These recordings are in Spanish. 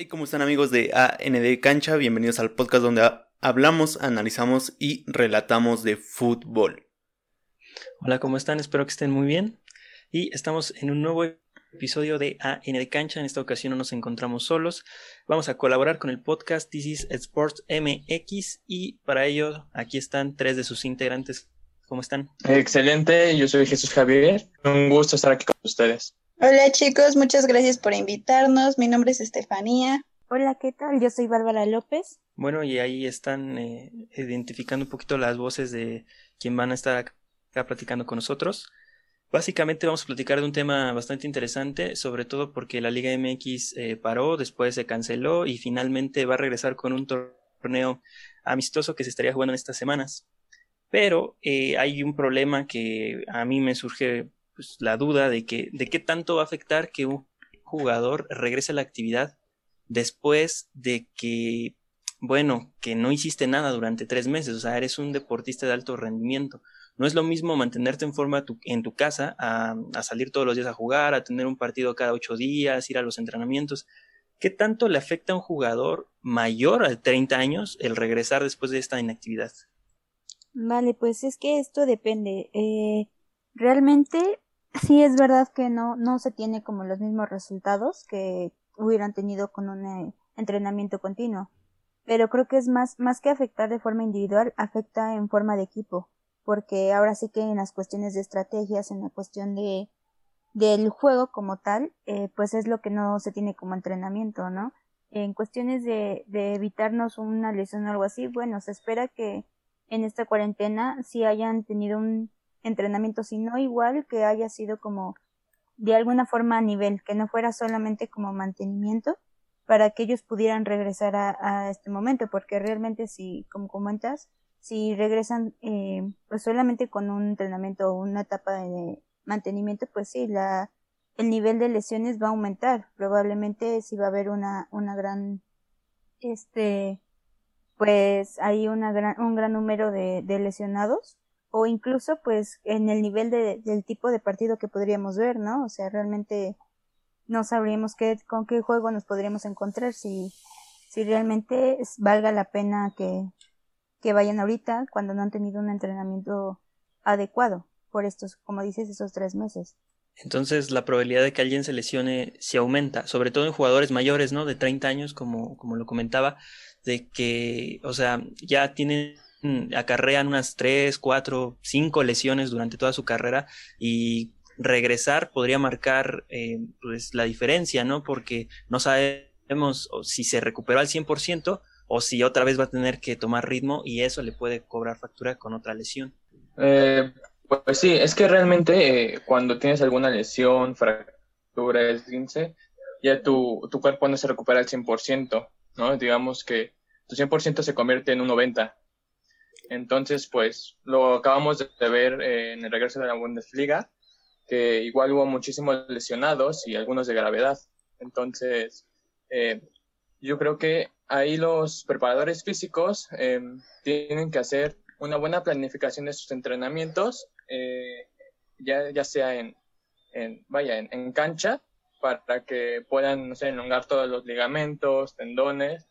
Hey, ¿cómo están amigos de AND Cancha? Bienvenidos al podcast donde hablamos, analizamos y relatamos de fútbol. Hola, ¿cómo están? Espero que estén muy bien. Y estamos en un nuevo episodio de AND Cancha. En esta ocasión no nos encontramos solos. Vamos a colaborar con el podcast This is Sports MX y para ello aquí están tres de sus integrantes. ¿Cómo están? Excelente, yo soy Jesús Javier. Un gusto estar aquí con ustedes. Hola chicos, muchas gracias por invitarnos. Mi nombre es Estefanía. Hola, ¿qué tal? Yo soy Bárbara López. Bueno, y ahí están eh, identificando un poquito las voces de quien van a estar acá platicando con nosotros. Básicamente vamos a platicar de un tema bastante interesante, sobre todo porque la Liga MX eh, paró, después se canceló y finalmente va a regresar con un torneo amistoso que se estaría jugando en estas semanas. Pero eh, hay un problema que a mí me surge pues, la duda de que de qué tanto va a afectar que un jugador regrese a la actividad después de que, bueno, que no hiciste nada durante tres meses, o sea, eres un deportista de alto rendimiento. No es lo mismo mantenerte en forma en tu casa a, salir todos los días a jugar, a tener un partido cada ocho días, ir a los entrenamientos. ¿Qué tanto le afecta a un jugador mayor a 30 años el regresar después de esta inactividad? Vale, pues es que esto depende. Eh, realmente sí es verdad que no, no se tiene como los mismos resultados que hubieran tenido con un eh, entrenamiento continuo. Pero creo que es más, más que afectar de forma individual, afecta en forma de equipo. Porque ahora sí que en las cuestiones de estrategias, en la cuestión de, del juego como tal, eh, pues es lo que no se tiene como entrenamiento, ¿no? En cuestiones de, de evitarnos una lesión o algo así, bueno, se espera que en esta cuarentena sí hayan tenido un, entrenamiento, sino igual que haya sido como de alguna forma a nivel, que no fuera solamente como mantenimiento para que ellos pudieran regresar a, este momento, porque realmente si, como comentas, si regresan eh, pues solamente con un entrenamiento o una etapa de mantenimiento, pues sí, la, el nivel de lesiones va a aumentar. Probablemente si va a haber una, una gran, este, pues hay una gran, un gran número de, de lesionados o incluso pues en el nivel de, del tipo de partido que podríamos ver, ¿no? O sea, realmente no sabríamos qué, con qué juego nos podríamos encontrar si, si realmente valga la pena que, que vayan ahorita cuando no han tenido un entrenamiento adecuado por estos, como dices, esos tres meses. Entonces la probabilidad de que alguien se lesione se aumenta, sobre todo en jugadores mayores, ¿no? De 30 años, como, como lo comentaba, de que, o sea, ya tienen acarrean unas 3, 4, 5 lesiones durante toda su carrera y regresar podría marcar eh, pues la diferencia, ¿no? Porque no sabemos si se recuperó al 100% o si otra vez va a tener que tomar ritmo y eso le puede cobrar factura con otra lesión. Eh, pues sí, es que realmente eh, cuando tienes alguna lesión, fractura, esguince, ya tu, tu cuerpo no se recupera al 100%, ¿no? Digamos que tu 100% se convierte en un 90%. Entonces, pues lo acabamos de ver eh, en el regreso de la Bundesliga, que igual hubo muchísimos lesionados y algunos de gravedad. Entonces, eh, yo creo que ahí los preparadores físicos eh, tienen que hacer una buena planificación de sus entrenamientos, ya, ya sea en, en vaya, en, en, cancha, para que puedan, no sé, elongar todos los ligamentos, tendones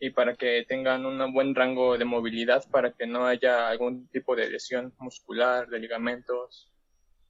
y para que tengan un buen rango de movilidad para que no haya algún tipo de lesión muscular, de ligamentos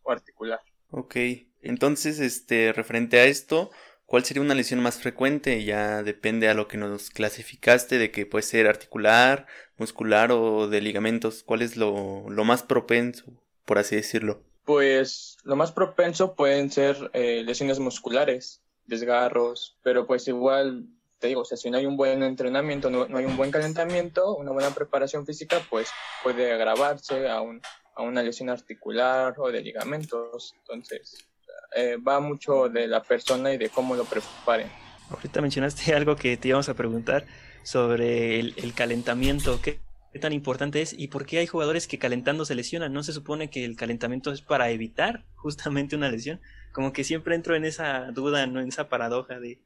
o articular. Ok, entonces, este, referente a esto, ¿cuál sería una lesión más frecuente? Ya depende a lo que nos clasificaste de que puede ser articular, muscular o de ligamentos. ¿Cuál es lo, lo más propenso, por así decirlo? Pues lo más propenso pueden ser eh, lesiones musculares, desgarros, pero pues igual te digo, o sea, si no hay un buen entrenamiento, no, hay un buen calentamiento, una buena preparación física, pues puede agravarse a, un, a una lesión articular o de ligamentos. Entonces, eh, va mucho de la persona y de cómo lo preparen. Ahorita mencionaste algo que te íbamos a preguntar sobre el, calentamiento. ¿Qué, ¿Qué, tan importante es y por qué hay jugadores que calentando se lesionan? ¿No se supone que el calentamiento es para evitar justamente una lesión? Como que siempre entro en esa duda, ¿no? en esa paradoja de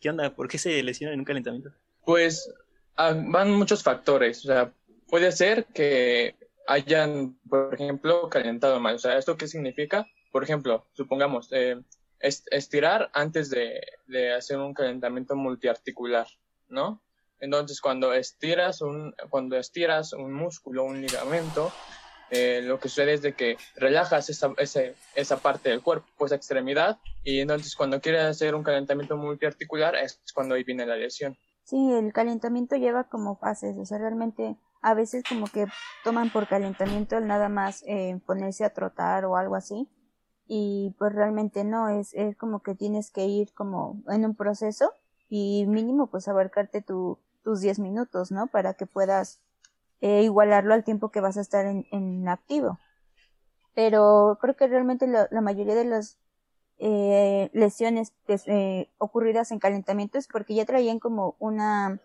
¿Qué onda? ¿Por qué se lesiona en un calentamiento? Pues ah, van muchos factores. O sea, puede ser que hayan, por ejemplo, calentado mal. O sea, ¿esto qué significa? Por ejemplo, supongamos, eh, estirar antes de, de hacer un calentamiento multiarticular, ¿no? Entonces, cuando estiras un, cuando estiras un músculo, un ligamento, eh, lo que sucede es de que relajas esa, esa parte del cuerpo, esa extremidad, y entonces cuando quieres hacer un calentamiento multiarticular es cuando ahí viene la lesión. Sí, el calentamiento lleva como fases, o sea, realmente a veces como que toman por calentamiento el nada más eh, ponerse a trotar o algo así, y pues realmente no, es, es como que tienes que ir como en un proceso y mínimo pues abarcarte tu, tus 10 minutos, ¿no? Para que puedas eh, igualarlo al tiempo que vas a estar en, en activo. Pero creo que realmente la, mayoría de las eh, lesiones eh, ocurridas en calentamiento es porque ya traían como una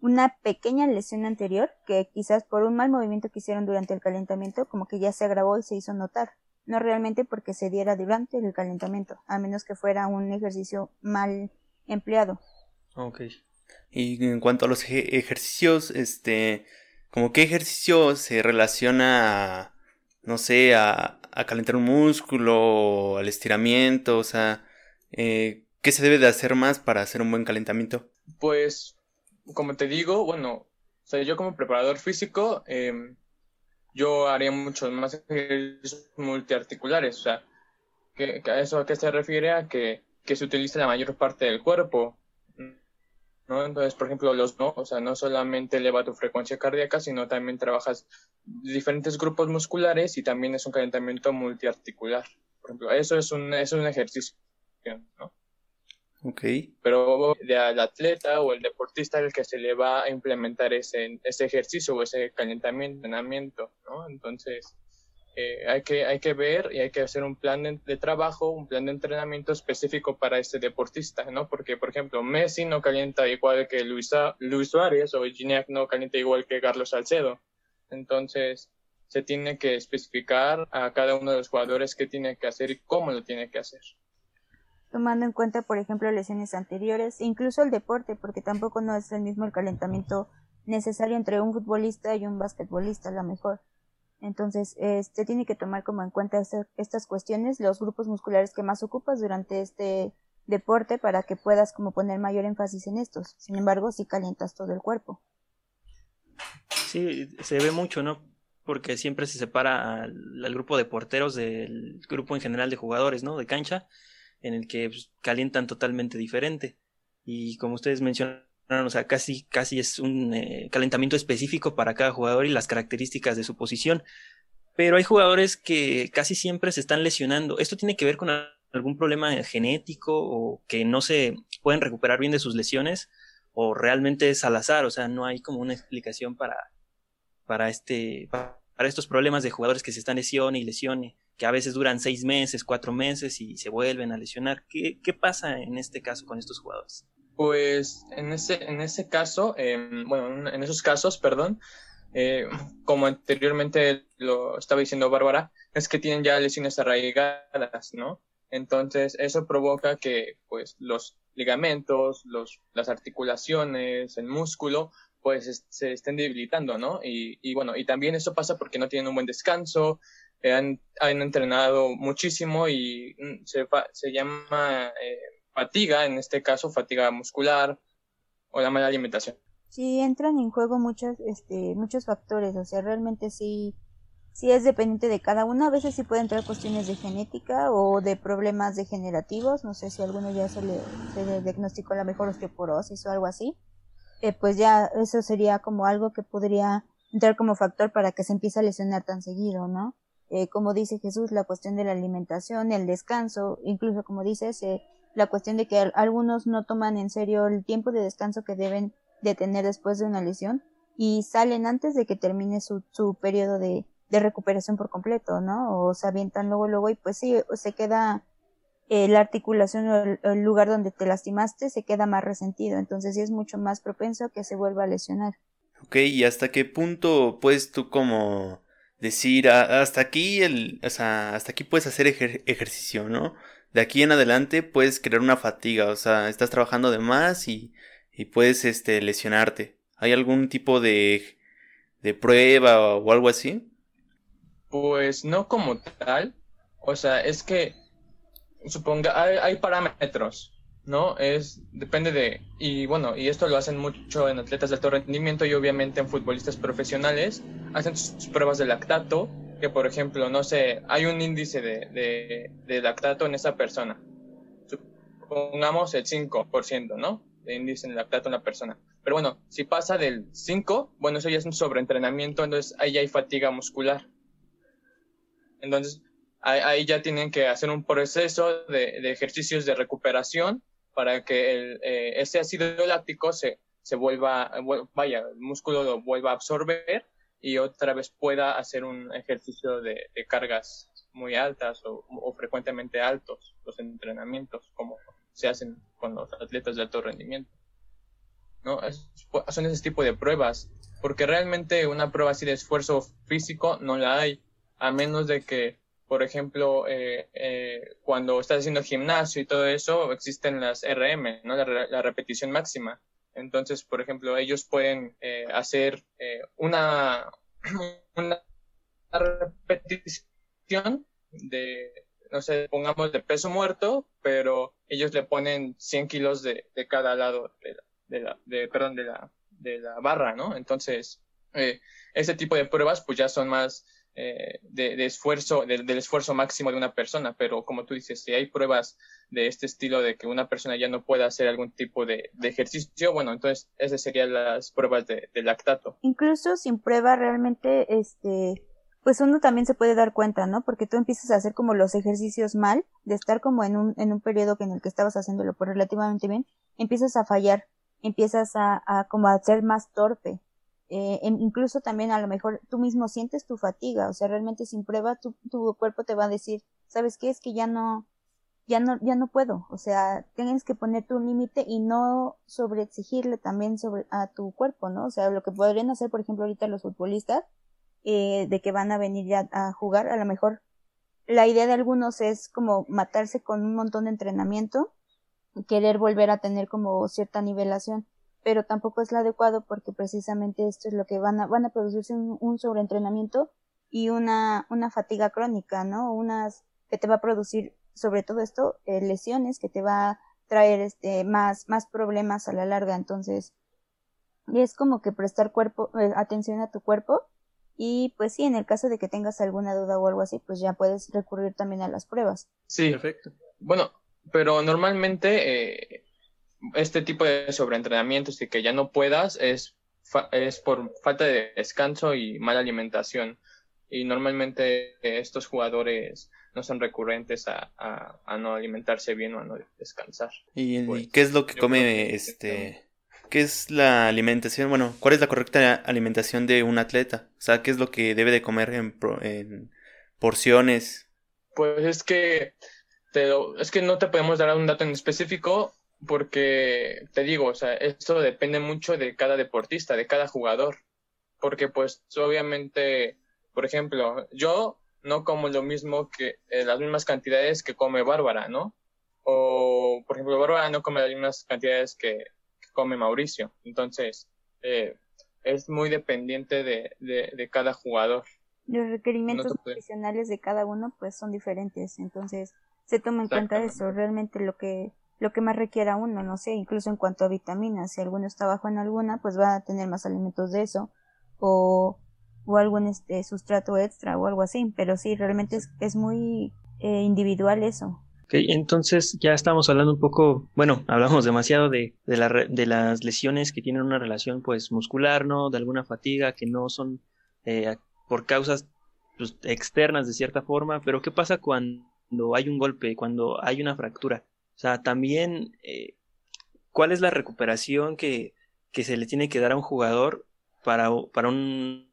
una pequeña lesión anterior que quizás por un mal movimiento que hicieron durante el calentamiento como que ya se agravó y se hizo notar. No realmente porque se diera durante el calentamiento, a menos que fuera un ejercicio mal empleado. Ok. Y en cuanto a los ejercicios, este, como qué ejercicio se relaciona, no sé, a, a calentar un músculo, al estiramiento, o sea, eh, ¿qué se debe de hacer más para hacer un buen calentamiento? Pues, como te digo, bueno, o sea, yo como preparador físico, em, yo haría muchos más ejercicios multiarticulares, o sea, que, a eso a qué se refiere a que, que se utiliza la mayor parte del cuerpo, ¿no? Entonces, por ejemplo, los no, o sea, no solamente eleva tu frecuencia cardíaca, sino también trabajas diferentes grupos musculares y también es un calentamiento multiarticular. Por ejemplo, eso es un, es un ejercicio, ¿no? Ok. Pero al atleta o el deportista el que se le va a implementar ese, ese ejercicio o ese calentamiento, entrenamiento, ¿no? Entonces, hay, que, hay que ver y hay que hacer un plan de, trabajo, un plan de entrenamiento específico para este deportista, ¿no? Porque, por ejemplo, Messi no calienta igual que Luis, Luis Suárez o Gignac no calienta igual que Carlos Salcedo. Entonces, se tiene que especificar a cada uno de los jugadores qué tiene que hacer y cómo lo tiene que hacer. Tomando en cuenta, por ejemplo, lesiones anteriores, incluso el deporte, porque tampoco no es el mismo el calentamiento necesario entre un futbolista y un basquetbolista, a lo mejor. Entonces, este tiene que tomar como en cuenta estas cuestiones, los grupos musculares que más ocupas durante este deporte para que puedas como poner mayor énfasis en estos. Sin embargo, si calientas todo el cuerpo. Sí, se ve mucho, ¿no? Porque siempre se separa al, grupo de porteros del grupo en general de jugadores, ¿no? De cancha, en el que pues, calientan totalmente diferente. Y como ustedes mencionan, o sea, casi, casi es un eh, calentamiento específico para cada jugador y las características de su posición. Pero hay jugadores que casi siempre se están lesionando. Esto tiene que ver con algún problema genético o que no se pueden recuperar bien de sus lesiones o realmente es al azar, o sea, no hay como una explicación para, para, este, para estos problemas de jugadores que se están lesione y lesione, que a veces duran seis meses, cuatro meses y se vuelven a lesionar. ¿Qué, qué pasa en este caso con estos jugadores? Pues en ese, en ese caso, em, bueno, en esos casos, perdón, eh, como anteriormente lo estaba diciendo Bárbara, es que tienen ya lesiones arraigadas, ¿no? Entonces, eso provoca que, pues, los ligamentos, los, las articulaciones, el músculo, pues, se estén debilitando, ¿no? Y, y, bueno, y también eso pasa porque no tienen un buen descanso, eh, han, han, entrenado muchísimo y mm, se, se llama... Eh, fatiga, en este caso fatiga muscular o la mala alimentación. Sí, entran en juego muchos, este, muchos factores, o sea, realmente sí, sí es dependiente de cada uno. A veces sí pueden entrar cuestiones de genética o de problemas degenerativos. No sé si alguno ya se le, se le diagnosticó la mejor osteoporosis o algo así. Eh, pues ya eso sería como algo que podría entrar como factor para que se empiece a lesionar tan seguido, ¿no? Eh, como dice Jesús, la cuestión de la alimentación, el descanso, incluso como dices, eh, la cuestión de que algunos no toman en serio el tiempo de descanso que deben de tener después de una lesión y salen antes de que termine su, su periodo de, de recuperación por completo, ¿no? O se avientan luego, luego y pues sí, se queda eh, la articulación o el, lugar donde te lastimaste se queda más resentido, entonces sí es mucho más propenso que se vuelva a lesionar. Ok, ¿y hasta qué punto puedes tú como decir, hasta aquí, el, o sea, hasta aquí puedes hacer ejercicio, ¿no? De aquí en adelante puedes crear una fatiga, o sea, estás trabajando de más y, y puedes este, lesionarte. ¿Hay algún tipo de, de prueba o algo así? Pues no como tal, o sea, es que suponga, hay, parámetros, ¿no? Es, depende de, y bueno, y esto lo hacen mucho en atletas de alto rendimiento y obviamente en futbolistas profesionales, hacen sus pruebas de lactato, que por ejemplo, no sé, hay un índice de, de, lactato en esa persona, supongamos el 5%, ¿no? De índice de lactato en la persona. Pero bueno, si pasa del 5, bueno, eso ya es un sobreentrenamiento, entonces ahí hay fatiga muscular. Entonces, ahí ya tienen que hacer un proceso de, ejercicios de recuperación para que el, eh, ese ácido láctico se, se vuelva, vaya, el músculo lo vuelva a absorber y otra vez pueda hacer un ejercicio de, cargas muy altas o, frecuentemente altos, los entrenamientos, como se hacen con los atletas de alto rendimiento. ¿no? son ese tipo de pruebas, porque realmente una prueba así de esfuerzo físico no la hay, a menos de que por ejemplo, eh, eh, cuando estás haciendo gimnasio y todo eso, existen las RM, ¿no? La, repetición máxima. Entonces, por ejemplo, ellos pueden eh, hacer una, una repetición de, no sé, pongamos de peso muerto, pero ellos le ponen 100 kilos de, de cada lado de la, de la de, perdón, de la, de la barra, ¿no? Entonces, ese tipo de pruebas pues ya son más eh, de, esfuerzo, del esfuerzo máximo de una persona, pero como tú dices, si hay pruebas de este estilo de que una persona ya no pueda hacer algún tipo de, ejercicio, bueno, entonces esas serían las pruebas de, lactato. Incluso sin prueba realmente, este, pues uno también se puede dar cuenta, ¿no? Porque tú empiezas a hacer como los ejercicios mal, de estar como en un, en un periodo en el que estabas haciéndolo por relativamente bien, empiezas a fallar, empiezas a, a como a ser más torpe eh, incluso también a lo mejor tú mismo sientes tu fatiga, o sea, realmente sin prueba tu, tu cuerpo te va a decir, ¿sabes qué? Es que ya no, ya no, ya no puedo, o sea, tienes que poner tu límite y no sobreexigirle también sobre a tu cuerpo, ¿no? O sea, lo que podrían hacer, por ejemplo, ahorita los futbolistas, eh, de que van a venir ya a jugar, a lo mejor la idea de algunos es como matarse con un montón de entrenamiento, querer volver a tener como cierta nivelación pero tampoco es lo adecuado porque precisamente esto es lo que van a, van a producirse un, sobreentrenamiento y una, una fatiga crónica, ¿no? Unas que te va a producir, sobre todo esto, eh, lesiones, que te va a traer este, más, más problemas a la larga. Entonces, es como que prestar cuerpo, eh, atención a tu cuerpo y pues sí, en el caso de que tengas alguna duda o algo así, pues ya puedes recurrir también a las pruebas. Sí, perfecto. Bueno, pero normalmente eh, este tipo de sobreentrenamientos y que ya no puedas es, es por falta de descanso y mala alimentación. Y normalmente estos jugadores no son recurrentes a, a, no alimentarse bien o a no descansar. ¿Y, pues, qué es lo que come este? ¿Qué es la alimentación? Bueno, ¿cuál es la correcta alimentación de un atleta? O sea, ¿qué es lo que debe de comer en, en porciones? Pues es que te, es que no te podemos dar un dato en específico porque te digo, o sea, esto depende mucho de cada deportista, de cada jugador, porque pues obviamente, por ejemplo, yo no como lo mismo que eh, las mismas cantidades que come Bárbara, ¿no? O, por ejemplo, Bárbara no come las mismas cantidades que, come Mauricio. Entonces, eh, es muy dependiente de, de, cada jugador. Los requerimientos profesionales de cada uno, pues, son diferentes. Entonces, se toma en cuenta eso. Realmente lo que lo que más requiera uno, no sé, incluso en cuanto a vitaminas, si alguno está bajo en alguna, pues va a tener más alimentos de eso, o, o algún este sustrato extra o algo así, pero sí, realmente es, es muy eh, individual eso. Ok, entonces ya estamos hablando un poco, bueno, hablamos demasiado de, de, la, de las lesiones que tienen una relación pues muscular, ¿no? De alguna fatiga que no son eh, por causas pues, externas de cierta forma, pero ¿qué pasa cuando hay un golpe, cuando hay una fractura? O sea, también, eh, ¿cuál es la recuperación que, que, se le tiene que dar a un jugador para, para, un,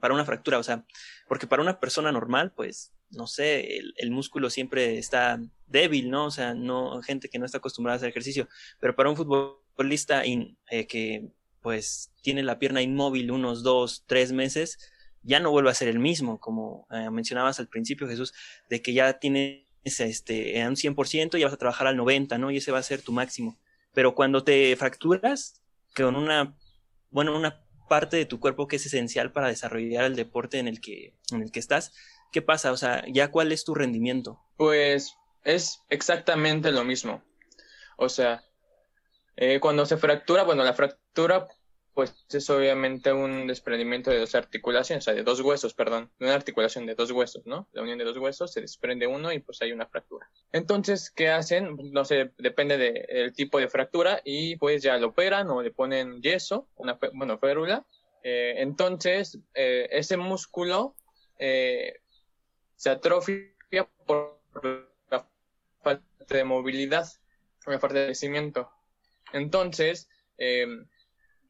para una fractura? O sea, porque para una persona normal, pues, no sé, el, músculo siempre está débil, ¿no? O sea, no, gente que no está acostumbrada a hacer ejercicio, pero para un futbolista eh, que, pues, tiene la pierna inmóvil unos dos, tres meses, ya no vuelve a ser el mismo, como eh, mencionabas al principio, Jesús, de que ya tiene este, a un 100% y vas a trabajar al 90%, ¿no? Y ese va a ser tu máximo. Pero cuando te fracturas con una, bueno, una parte de tu cuerpo que es esencial para desarrollar el deporte en el que, en el que estás, ¿qué pasa? O sea, ¿ya cuál es tu rendimiento? Pues es exactamente lo mismo. O sea, eh, cuando se fractura, bueno, la fractura pues es obviamente un desprendimiento de dos articulaciones, o sea, de dos huesos, perdón, de una articulación de dos huesos, ¿no? La unión de dos huesos se desprende uno y pues hay una fractura. Entonces, ¿qué hacen? No sé, depende del tipo de fractura y pues ya lo operan o le ponen yeso, una, bueno, férula. Eh, entonces, eh, ese músculo eh, se atrofia por la falta de movilidad, la falta de. Entonces,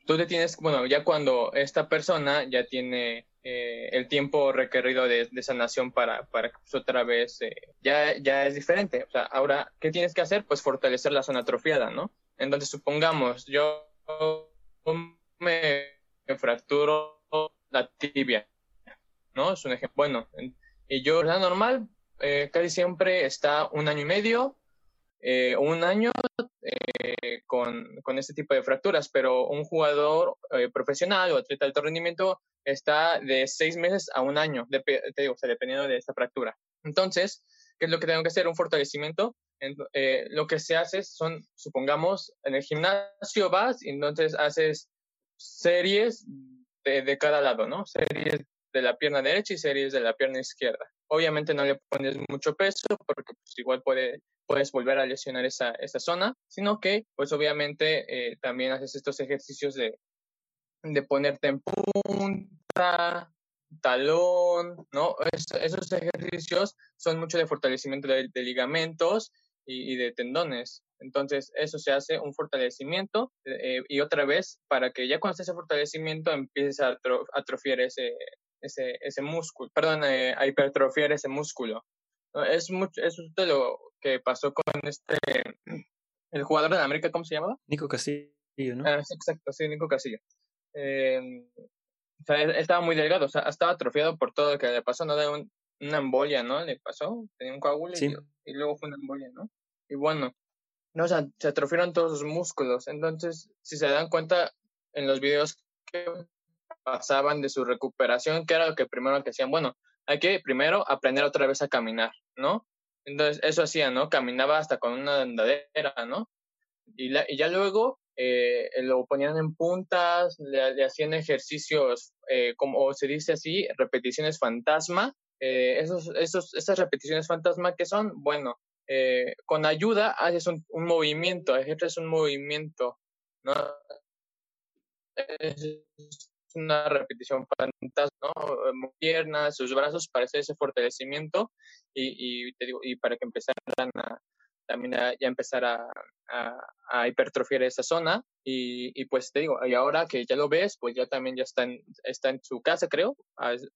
tú te tienes, bueno, ya cuando esta persona ya tiene eh, el tiempo requerido de, sanación para, para que pues, otra vez eh, ya, ya es diferente. O sea, ahora, ¿qué tienes que hacer? Pues fortalecer la zona atrofiada, ¿no? Entonces, supongamos, yo me fracturo la tibia, ¿no? Es un ejemplo. Bueno, y yo, la normal, eh, casi siempre está un año y medio, un año eh, con, con, este tipo de fracturas, pero un jugador eh, profesional o atleta de alto rendimiento está de seis meses a un año, te digo, dependiendo de esta fractura. Entonces, ¿qué es lo que tengo que hacer? Un fortalecimiento. Eh, lo que se hace son, supongamos, en el gimnasio vas y entonces haces series de, de cada lado, ¿no? Series de la pierna derecha y series de la pierna izquierda. Obviamente no le pones mucho peso porque pues, igual puede puedes volver a lesionar esa, esa zona, sino que pues obviamente eh, también haces estos ejercicios de, de ponerte en punta, talón, ¿no? esos ejercicios son mucho de fortalecimiento de, ligamentos y, de tendones. Entonces, eso se hace un fortalecimiento eh, y otra vez, para que ya cuando ese fortalecimiento empieces a atrofiar ese, ese, ese músculo, perdón, eh, a hipertrofiar ese músculo. Es mucho, eso es de lo que pasó con este, el jugador de América, ¿cómo se llamaba? Nico Castillo, ¿no? Ah, exacto, sí, Nico Castillo. Eh, o sea, él, estaba muy delgado, o sea, estaba atrofiado por todo lo que le pasó, no de un, una embolia, ¿no? Le pasó, tenía un coágulo y, luego fue una embolia, ¿no? Y bueno, no, o sea, se atrofiaron todos sus músculos. Entonces, si se dan cuenta en los videos que pasaban de su recuperación, que era lo que primero que hacían, bueno, hay que primero aprender otra vez a caminar, ¿no? Entonces, eso hacía, ¿no? Caminaba hasta con una andadera, ¿no? Y, ya luego eh, lo ponían en puntas, le, hacían ejercicios, eh, como se dice así, repeticiones fantasma. Eh, esos, esos, esas repeticiones fantasma que son, bueno, con ayuda haces un, un movimiento, ejerces un movimiento, ¿no? Una repetición fantasma, ¿no? Piernas, sus brazos para ese fortalecimiento y, te digo, y para que empezaran a, también ya empezar a, a, hipertrofiar esa zona y, pues te digo, y ahora que ya lo ves, pues ya también ya está en, está en su casa, creo,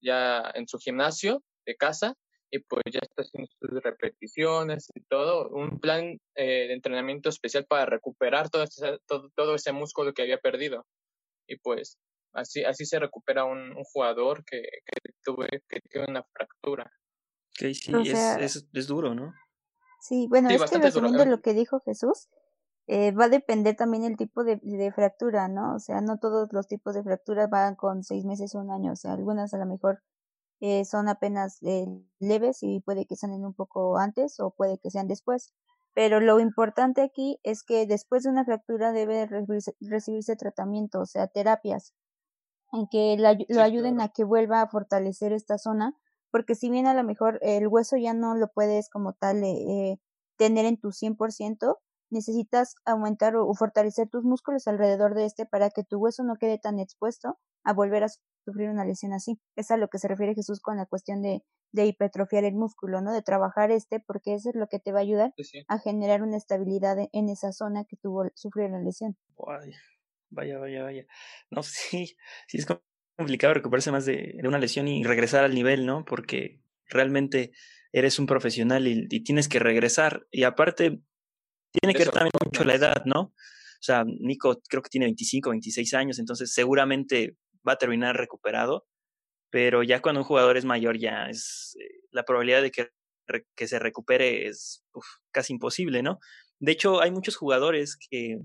ya en su gimnasio de casa y pues ya está haciendo sus repeticiones y todo, un plan eh, de entrenamiento especial para recuperar todo ese, todo, todo ese músculo que había perdido. Y pues Así, así se recupera un, jugador que, que, tuve, que tiene una fractura. sí, es, es, duro, ¿no? Sí, bueno, es que resumiendo lo que dijo Jesús, eh, va a depender también el tipo de, de, fractura, ¿no? O sea, no todos los tipos de fracturas van con seis meses o un año, o sea, algunas a lo mejor eh, son apenas eh, leves y puede que sean un poco antes o puede que sean después. Pero lo importante aquí es que después de una fractura debe recibirse, recibirse tratamiento, o sea, terapias en que lo ayuden a que vuelva a fortalecer esta zona, porque si bien a lo mejor el hueso ya no lo puedes como tal eh, tener en tu 100%, necesitas aumentar o, fortalecer tus músculos alrededor de este para que tu hueso no quede tan expuesto a volver a sufrir una lesión así. Es a lo que se refiere Jesús con la cuestión de, de hipertrofiar el músculo, ¿no? De trabajar este, porque eso es lo que te va a ayudar a generar una estabilidad en esa zona que tuvo sufrir la lesión. Vaya, vaya, vaya. No, sí, sí es complicado recuperarse más de, de, una lesión y regresar al nivel, ¿no? Porque realmente eres un profesional y, tienes que regresar. Y aparte, tiene que ver también mucho la edad, ¿no? O sea, Nico creo que tiene 25, 26 años, entonces seguramente va a terminar recuperado, pero ya cuando un jugador es mayor ya es eh, la probabilidad de que, que se recupere es casi imposible, ¿no? De hecho, hay muchos jugadores que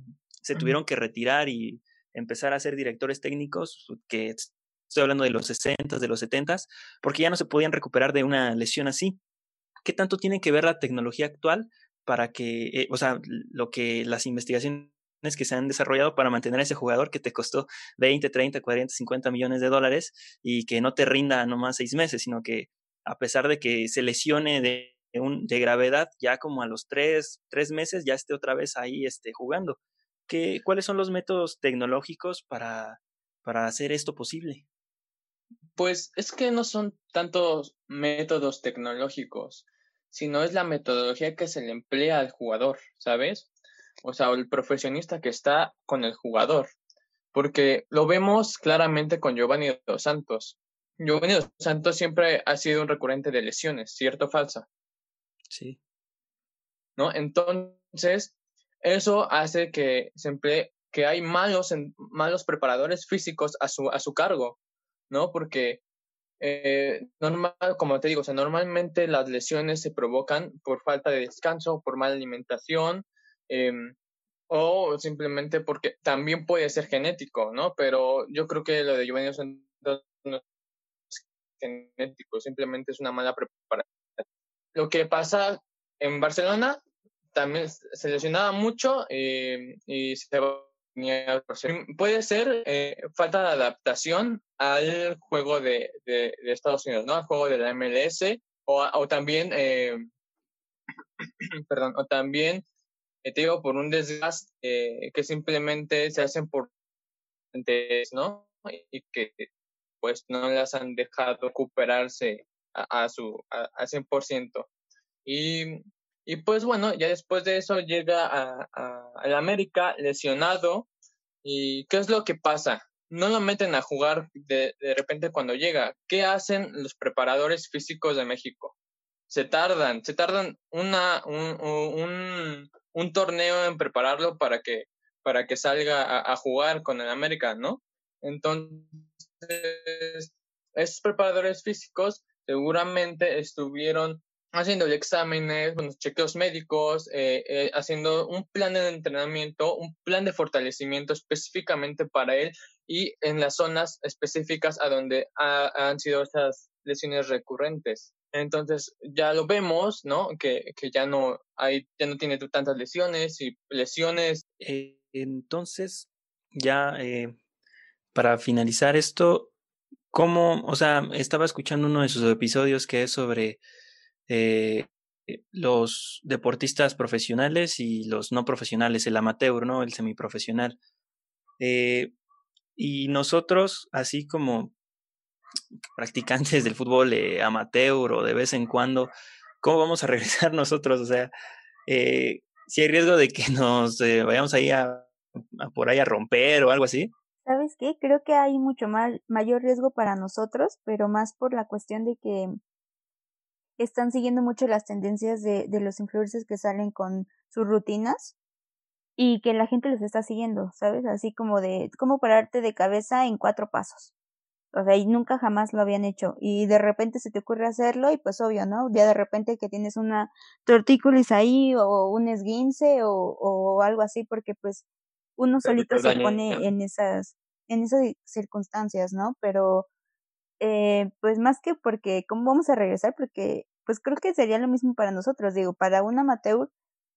se tuvieron que retirar y empezar a ser directores técnicos, que estoy hablando de los 60, de los 70, porque ya no se podían recuperar de una lesión así. ¿qué tanto tiene que ver la tecnología actual para que, eh, o sea, lo que las investigaciones que se han desarrollado para mantener a ese jugador que te costó 20, 30, 40, 50 millones de dólares y que no te rinda nomás seis meses, sino que a pesar de que se lesione de, de gravedad, ya como a los tres, tres meses ya esté otra vez ahí este, jugando. ¿Qué, ¿Cuáles son los métodos tecnológicos para, para hacer esto posible? Pues es que no son tantos métodos tecnológicos, sino es la metodología que se le emplea al jugador, ¿sabes? O sea, el profesionista que está con el jugador. Porque lo vemos claramente con Giovanni Dos Santos. Giovanni Dos Santos siempre ha sido un recurrente de lesiones, ¿cierto o falsa? Sí. ¿No? Entonces, eso hace que que hay malos, malos preparadores físicos a su, a su cargo, ¿no? Porque eh, normal, como te digo, o sea, normalmente las lesiones se provocan por falta de descanso, por mala alimentación, em, o simplemente porque también puede ser genético, ¿no? Pero yo creo que lo de Juventus no es genético, simplemente es una mala preparación. Lo que pasa en Barcelona también se lesionaba mucho em, y se Puede ser eh, falta de adaptación al juego de, Estados Unidos, ¿no? Al juego de la MLS o, o también, eh, perdón, o también, eh, te digo, por un desgaste que simplemente se hacen por ¿no? Y que pues no las han dejado recuperarse a, a su a, a 100%. Y y pues bueno, ya después de eso llega a, a, América lesionado. ¿Y qué es lo que pasa? No lo meten a jugar de, de repente cuando llega. ¿Qué hacen los preparadores físicos de México? Se tardan, se tardan una, un, un, un torneo en prepararlo para que, para que salga a, a jugar con el América, ¿no? Entonces, esos preparadores físicos seguramente estuvieron haciendo exámenes, bueno, chequeos médicos, eh, eh, haciendo un plan de entrenamiento, un plan de fortalecimiento específicamente para él y en las zonas específicas a donde han sido esas lesiones recurrentes. Entonces ya lo vemos, ¿no? Que, que ya no hay, ya no tiene tantas lesiones y lesiones. Eh, entonces, ya para finalizar esto, ¿cómo, o sea, estaba escuchando uno de sus episodios que es sobre eh, los deportistas profesionales y los no profesionales, el amateur, ¿no? El semiprofesional. Eh, y nosotros, así como practicantes del fútbol eh, amateur o de vez en cuando, ¿cómo vamos a regresar nosotros? O sea, eh, si hay riesgo de que nos eh, vayamos ahí a, por ahí a romper o algo así. ¿Sabes qué? Creo que hay mucho más, mayor riesgo para nosotros, pero más por la cuestión de que están siguiendo mucho las tendencias de, de los influencers que salen con sus rutinas y que la gente los está siguiendo, ¿sabes? Así como de cómo pararte de cabeza en cuatro pasos. O sea, y nunca jamás lo habían hecho. Y de repente se te ocurre hacerlo y pues obvio, ¿no? Ya de repente que tienes una tortícolis ahí o un esguince o, o algo así porque pues uno solito se pone en esas, en esas circunstancias, ¿no? Pero eh, pues más que porque, ¿cómo vamos a regresar? Porque, pues creo que sería lo mismo para nosotros, digo, para un amateur,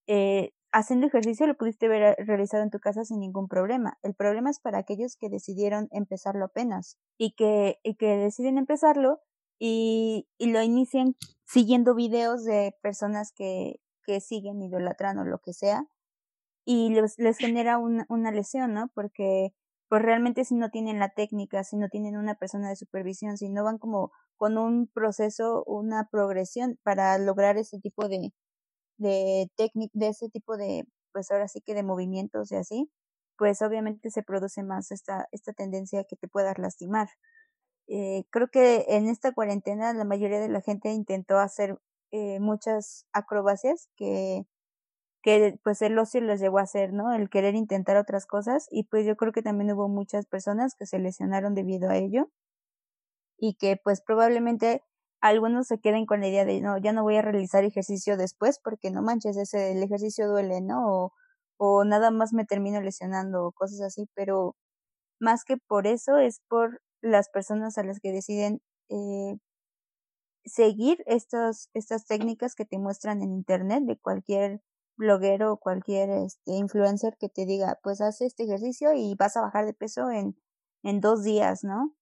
eh, haciendo ejercicio lo pudiste haber realizado en tu casa sin ningún problema. El problema es para aquellos que decidieron empezarlo apenas y que, y que deciden empezarlo y, y lo inician siguiendo videos de personas que, que siguen, idolatran o lo que sea, y les, les genera una, una lesión, ¿no? Porque pues realmente si no tienen la técnica, si no tienen una persona de supervisión, si no van como con un proceso, una progresión para lograr ese tipo de, de técnica, de ese tipo de, pues ahora sí que de movimientos y así, pues obviamente se produce más esta, esta tendencia que te puedas lastimar. Eh, creo que en esta cuarentena la mayoría de la gente intentó hacer eh, muchas acrobacias que que pues el ocio los llevó a hacer, ¿no? El querer intentar otras cosas y pues yo creo que también hubo muchas personas que se lesionaron debido a ello y que pues probablemente algunos se queden con la idea de no, ya no voy a realizar ejercicio después porque no manches, ese el ejercicio duele, ¿no? O, o nada más me termino lesionando o cosas así, pero más que por eso es por las personas a las que deciden eh, seguir estas, estas técnicas que te muestran en internet de cualquier bloguero o cualquier este, influencer que te diga, pues haz este ejercicio y vas a bajar de peso en, en dos días, ¿no?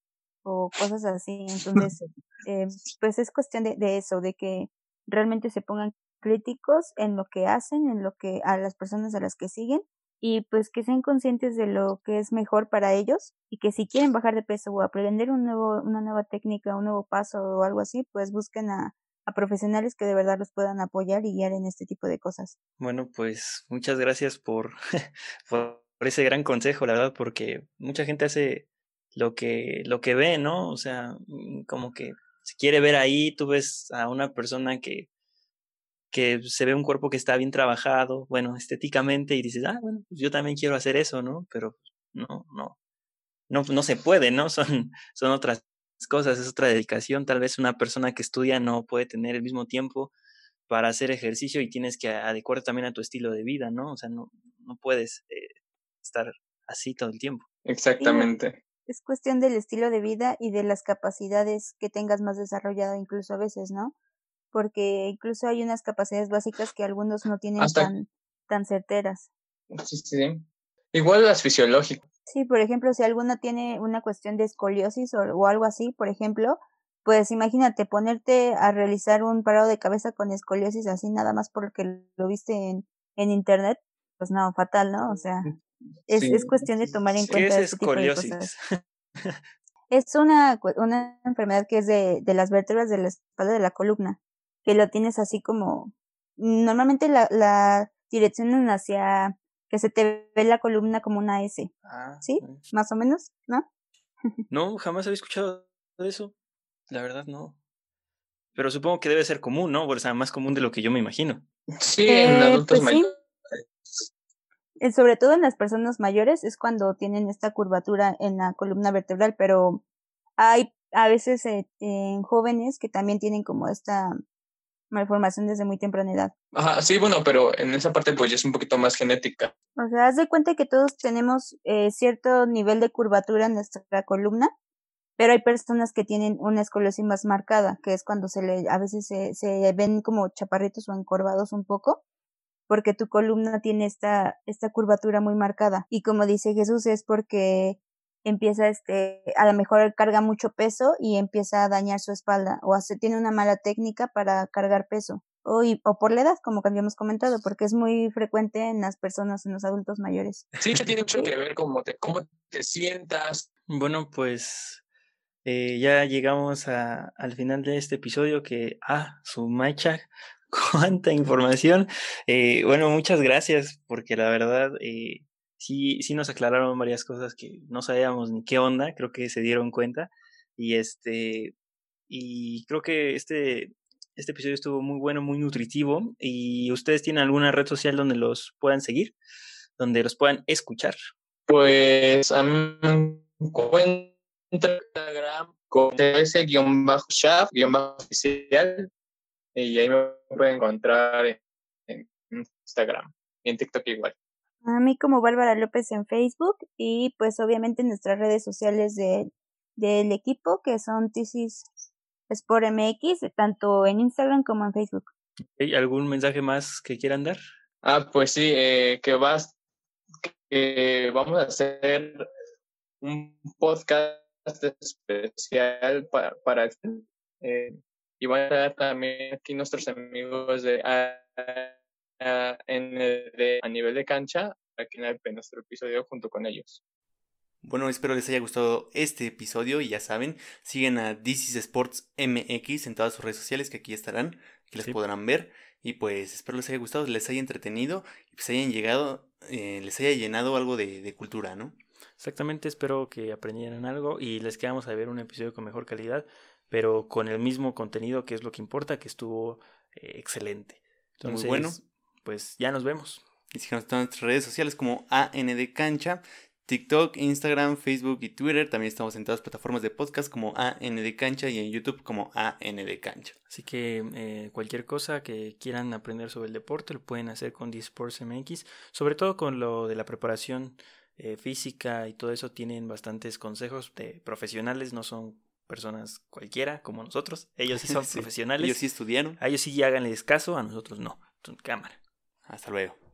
O cosas así. Entonces, eh, pues es cuestión de, de eso, de que realmente se pongan críticos en lo que hacen, en lo que a las personas a las que siguen y pues que sean conscientes de lo que es mejor para ellos y que si quieren bajar de peso o aprender un nuevo, una nueva técnica, un nuevo paso o algo así, pues busquen a, a profesionales que de verdad los puedan apoyar y guiar en este tipo de cosas. Bueno, pues muchas gracias por, por ese gran consejo, la verdad, porque mucha gente hace lo que, lo que ve, ¿no? O sea, mm, como que se quiere ver ahí, tú ves a una persona que que se ve un cuerpo que está bien trabajado, bueno, estéticamente, y dices, ah, bueno, pues yo también quiero hacer eso, ¿no? Pero no, no, no, no se puede, ¿no? Son, son otras cosas, es otra dedicación. Tal vez una persona que estudia no puede tener el mismo tiempo para hacer ejercicio y tienes que adecuarte también a tu estilo de vida, ¿no? O sea, no, no puedes eh, estar así todo el tiempo. Exactamente. es cuestión del estilo de vida y de las capacidades que tengas más desarrollado incluso a veces, ¿no? porque incluso hay unas capacidades básicas que algunos no tienen tan, tan certeras. Sí, sí. Igual las fisiológicas. Sí, por ejemplo, si alguno tiene una cuestión de escoliosis o, o, algo así, por ejemplo, pues imagínate ponerte a realizar un parado de cabeza con escoliosis así nada más porque lo viste en, en internet, pues no, fatal, ¿no? O sea, es, es cuestión de tomar en cuenta. ¿Qué es escoliosis? es una, una enfermedad que es de, de las vértebras de la espalda de la columna que lo tienes así como, normalmente la, la direccionan hacia que se te ve la columna como una S. Ah, ¿Sí? Más o menos, ¿no? no, jamás había escuchado de eso. La verdad, no. Pero supongo que debe ser común, ¿no? O sea, más común de lo que yo me imagino. Sí, en eh, adultos pues mayores. Sí. Sobre todo en las personas mayores es cuando tienen esta curvatura en la columna vertebral, pero hay a veces eh, en jóvenes que también tienen como esta malformación desde muy temprana edad. Ajá, sí, bueno, pero en esa parte pues ya es un poquito más genética. O sea, haz de cuenta que todos tenemos eh, cierto nivel de curvatura en nuestra columna, pero hay personas que tienen una escoliosis más marcada, que es cuando se le, a veces se, se ven como chaparritos o encorvados un poco, porque tu columna tiene esta, esta curvatura muy marcada. Y como dice Jesús, es porque empieza este, a lo mejor carga mucho peso y empieza a dañar su espalda o hace, tiene una mala técnica para cargar peso o, o por la edad, como habíamos comentado, porque es muy frecuente en las personas, en los adultos mayores. Sí, tiene mucho que ver cómo te, cómo te sientas. Bueno, pues eh, ya llegamos a, al final de este episodio que, ah, su macha, cuánta información. Eh, bueno, muchas gracias, porque la verdad, eh, sí, sí nos aclararon varias cosas que no sabíamos ni qué onda, creo que se dieron cuenta. Y este, y creo que este, este episodio estuvo muy bueno, muy nutritivo. ¿Y ustedes tienen alguna red social donde los puedan seguir? Donde los puedan escuchar. Pues a mí me Instagram con ese-shaft-oficial y ahí me pueden encontrar en Instagram y en TikTok igual. A mí como Bárbara López en Facebook y pues obviamente en nuestras redes sociales de, del equipo que son Tisis Sport MX, tanto en Instagram como en Facebook. ¿Hay algún mensaje más que quieran dar? Ah, pues sí, eh, que vas, que vamos a hacer un podcast especial para, para eh, y van a estar también aquí nuestros amigos de uh, en el, a nivel de cancha aquí en nuestro episodio junto con ellos. Bueno, espero les haya gustado este episodio y ya saben, siguen a DC Sports MX en todas sus redes sociales que aquí estarán, que les podrán ver y pues espero les haya gustado, les haya entretenido y pues hayan llegado, eh, les haya llenado algo de, de, cultura, ¿no? Exactamente, espero que aprendieran algo y les quedamos a ver un episodio con mejor calidad, pero con el mismo contenido que es lo que importa, que estuvo eh, excelente. Entonces, Muy bueno pues ya nos vemos. Y síganos en nuestras redes sociales como AND Cancha, TikTok, Instagram, Facebook y Twitter. También estamos en todas las plataformas de podcast como AND Cancha y en YouTube como AND Cancha. Así que eh, cualquier cosa que quieran aprender sobre el deporte lo pueden hacer con Disports MX, sobre todo con lo de la preparación eh, física y todo eso tienen bastantes consejos de profesionales, no son personas cualquiera como nosotros. Ellos sí son Sí, profesionales. Ellos sí estudiaron. A ellos sí háganles caso, a nosotros no. Entonces, cámara. Hasta luego.